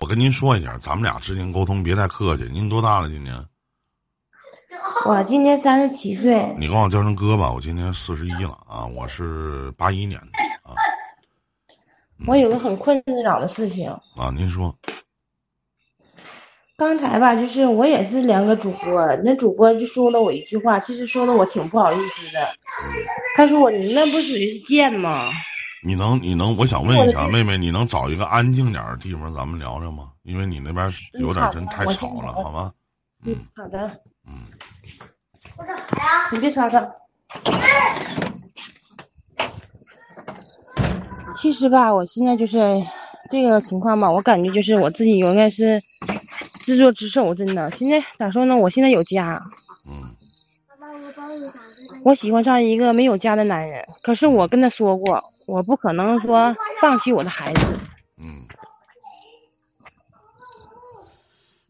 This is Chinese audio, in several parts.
我跟您说一下，咱们俩之间沟通别太客气。您多大了？今年？我今年三十七岁。你管我叫声哥吧，我今年四十一了啊，我是八一年的啊。我有个很困扰的事情啊，您说。刚才吧，就是我也是两个主播，那主播就说了我一句话，其实说的我挺不好意思的。他说我你那不属于是贱吗？你能你能，我想问一下妹妹，你能找一个安静点的地方咱们聊聊吗？因为你那边有点真太吵了，好吗？嗯，好的。嗯。我找谁啊？你别吵吵。其实吧，我现在就是这个情况吧，我感觉就是我自己应该是。自作自受，真的。现在咋说呢？我现在有家。嗯。我喜欢上一个没有家的男人，可是我跟他说过，我不可能说放弃我的孩子。嗯。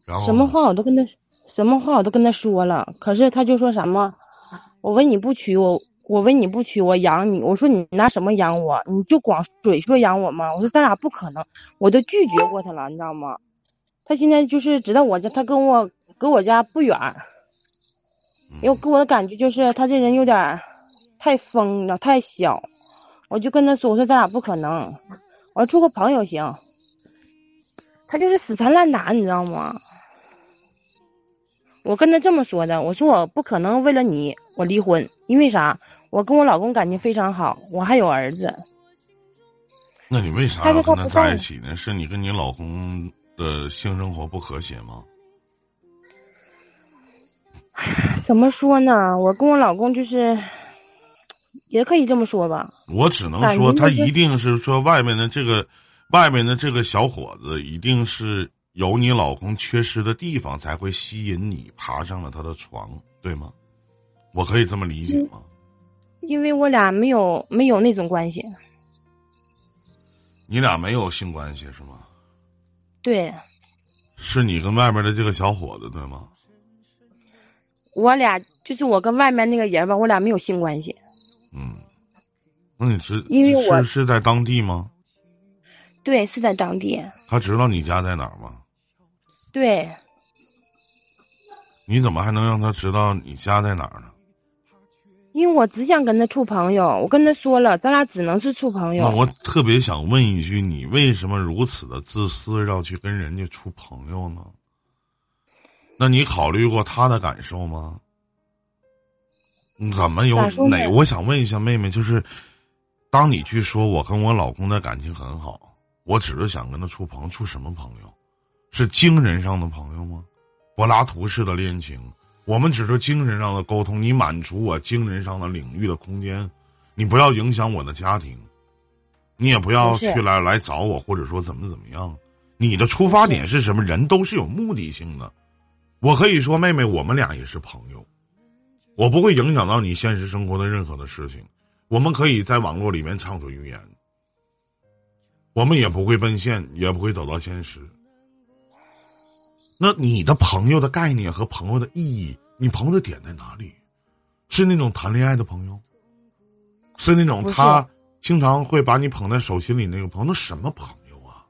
然后。什么话我都跟他，什么话我都跟他说了，可是他就说什么，我为你不娶我，我为你不娶我养你。我说你拿什么养我？你就光嘴说养我吗？我说咱俩不可能，我都拒绝过他了，你知道吗？他现在就是知道我家，他跟我搁我家不远，因为给我的感觉就是他这人有点太疯了，太小。我就跟他说：“我说咱俩不可能，我说处个朋友行。”他就是死缠烂打，你知道吗？我跟他这么说的，我说我不可能为了你我离婚，因为啥？我跟我老公感情非常好，我还有儿子。那你为啥要跟他在一起呢？是你跟你老公？的性生活不和谐吗？怎么说呢？我跟我老公就是，也可以这么说吧。我只能说，他一定是说外面的这个，外面的这个小伙子，一定是有你老公缺失的地方，才会吸引你爬上了他的床，对吗？我可以这么理解吗？因为我俩没有没有那种关系。你俩没有性关系是吗？对，是你跟外面的这个小伙子对吗？我俩就是我跟外面那个人吧，我俩没有性关系。嗯，那你是因为我是在当地吗？对，是在当地。他知道你家在哪儿吗？对。你怎么还能让他知道你家在哪儿呢？因为我只想跟他处朋友，我跟他说了，咱俩只能是处朋友。那我特别想问一句，你为什么如此的自私，要去跟人家处朋友呢？那你考虑过他的感受吗？怎么有哪？我想问一下妹妹，就是当你去说我跟我老公的感情很好，我只是想跟他处朋友，处什么朋友？是精神上的朋友吗？柏拉图式的恋情？我们只是精神上的沟通，你满足我精神上的领域的空间，你不要影响我的家庭，你也不要去来来找我，或者说怎么怎么样。你的出发点是什么？人都是有目的性的。我可以说，妹妹，我们俩也是朋友，我不会影响到你现实生活的任何的事情。我们可以在网络里面畅所欲言，我们也不会奔现，也不会走到现实。那你的朋友的概念和朋友的意义，你朋友的点在哪里？是那种谈恋爱的朋友，是那种他经常会把你捧在手心里那个朋友？那什么朋友啊？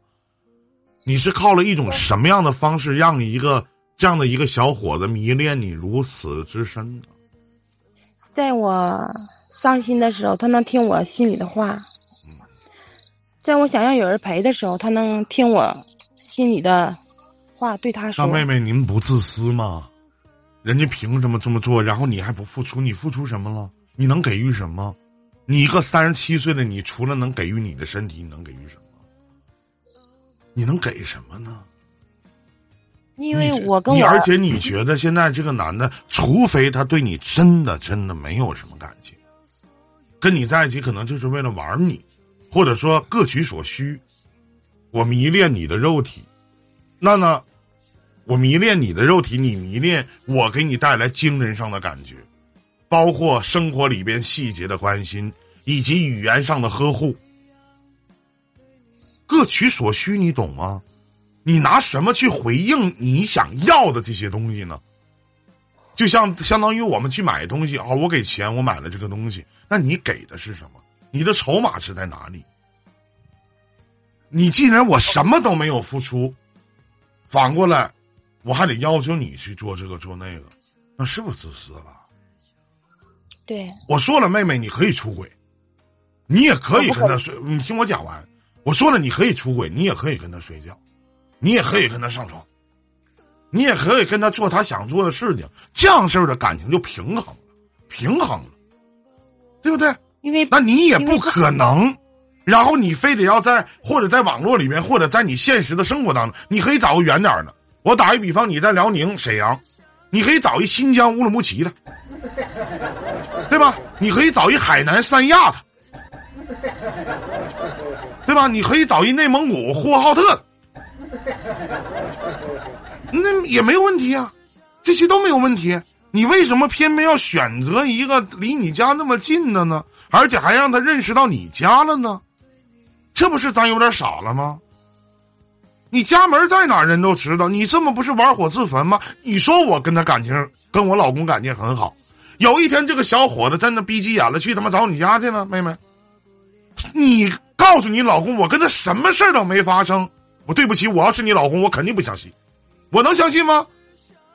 你是靠了一种什么样的方式，让一个这样的一个小伙子迷恋你如此之深呢？在我伤心的时候，他能听我心里的话；在我想要有人陪的时候，他能听我心里的。话对他说：“大妹妹，您不自私吗？人家凭什么这么做？然后你还不付出？你付出什么了？你能给予什么？你一个三十七岁的你，除了能给予你的身体，你能给予什么？你能给什么呢？因为我跟你，而且你觉得现在这个男的，除非他对你真的真的没有什么感情，跟你在一起可能就是为了玩你，或者说各取所需。我迷恋你的肉体。”那呢，我迷恋你的肉体，你迷恋我，给你带来精神上的感觉，包括生活里边细节的关心，以及语言上的呵护，各取所需，你懂吗？你拿什么去回应你想要的这些东西呢？就像相当于我们去买东西啊，我给钱，我买了这个东西，那你给的是什么？你的筹码是在哪里？你既然我什么都没有付出。反过来，我还得要求你去做这个做那个，那是不是自私了？对，我说了，妹妹，你可以出轨，你也可以跟他睡。你听我讲完，我说了，你可以出轨，你也可以跟他睡觉，你也可以跟他上床，你也可以跟他做他想做的事情，这样式儿的感情就平衡了，平衡了，对不对？因为那你也不可能，然后你非得要在或者在网络里面，或者在你现实的生活当中，你可以找个远点儿的。我打一比方，你在辽宁沈阳，你可以找一新疆乌鲁木齐的，对吧？你可以找一海南三亚的，对吧？你可以找一内蒙古呼和浩特的，那也没有问题啊，这些都没有问题。你为什么偏偏要选择一个离你家那么近的呢？而且还让他认识到你家了呢？这不是咱有点傻了吗？你家门在哪人都知道，你这么不是玩火自焚吗？你说我跟他感情，跟我老公感情很好，有一天这个小伙子真的逼急眼了，去他妈找你家去了，妹妹。你告诉你老公，我跟他什么事儿都没发生。我对不起，我要是你老公，我肯定不相信。我能相信吗？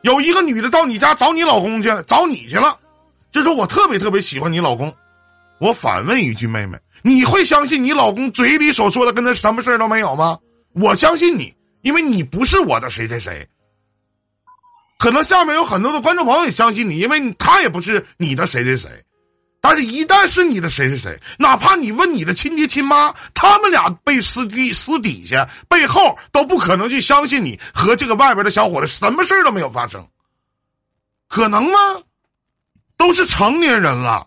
有一个女的到你家找你老公去，找你去了，就说我特别特别喜欢你老公。我反问一句，妹妹，你会相信你老公嘴里所说的跟他什么事儿都没有吗？我相信你，因为你不是我的谁谁谁。可能下面有很多的观众朋友也相信你，因为他也不是你的谁谁谁。但是，一旦是你的谁谁谁，哪怕你问你的亲爹亲妈，他们俩背私底私底下背后都不可能去相信你和这个外边的小伙子什么事儿都没有发生，可能吗？都是成年人了。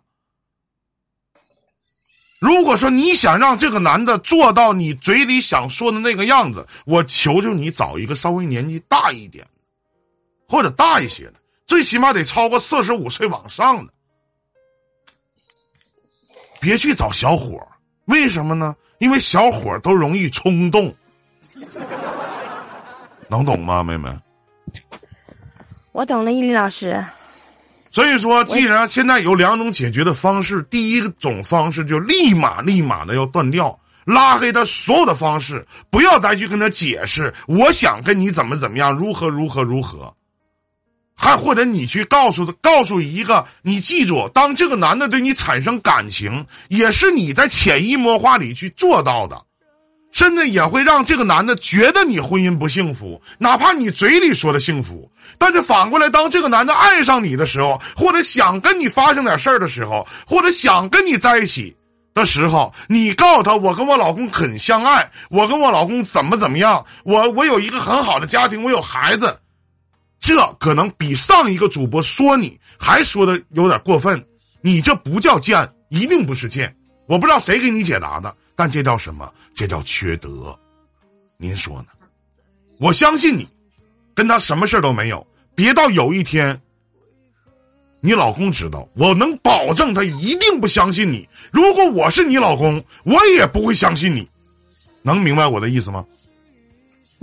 如果说你想让这个男的做到你嘴里想说的那个样子，我求求你找一个稍微年纪大一点，或者大一些的，最起码得超过四十五岁往上的。别去找小伙儿，为什么呢？因为小伙儿都容易冲动，能懂吗，妹妹？我懂了，伊林老师。所以说，既然现在有两种解决的方式，第一种方式就立马立马的要断掉，拉黑他所有的方式，不要再去跟他解释，我想跟你怎么怎么样，如何如何如何。还或者你去告诉他，告诉一个，你记住，当这个男的对你产生感情，也是你在潜移默化里去做到的，甚至也会让这个男的觉得你婚姻不幸福，哪怕你嘴里说的幸福，但是反过来，当这个男的爱上你的时候，或者想跟你发生点事儿的时候，或者想跟你在一起的时候，你告诉他，我跟我老公很相爱，我跟我老公怎么怎么样，我我有一个很好的家庭，我有孩子。这可能比上一个主播说你还说的有点过分，你这不叫贱，一定不是贱。我不知道谁给你解答的，但这叫什么？这叫缺德。您说呢？我相信你，跟他什么事都没有。别到有一天，你老公知道，我能保证他一定不相信你。如果我是你老公，我也不会相信你。能明白我的意思吗？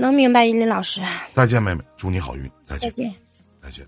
能明白，伊林老师。再见，妹妹，祝你好运。再见，再见。再见。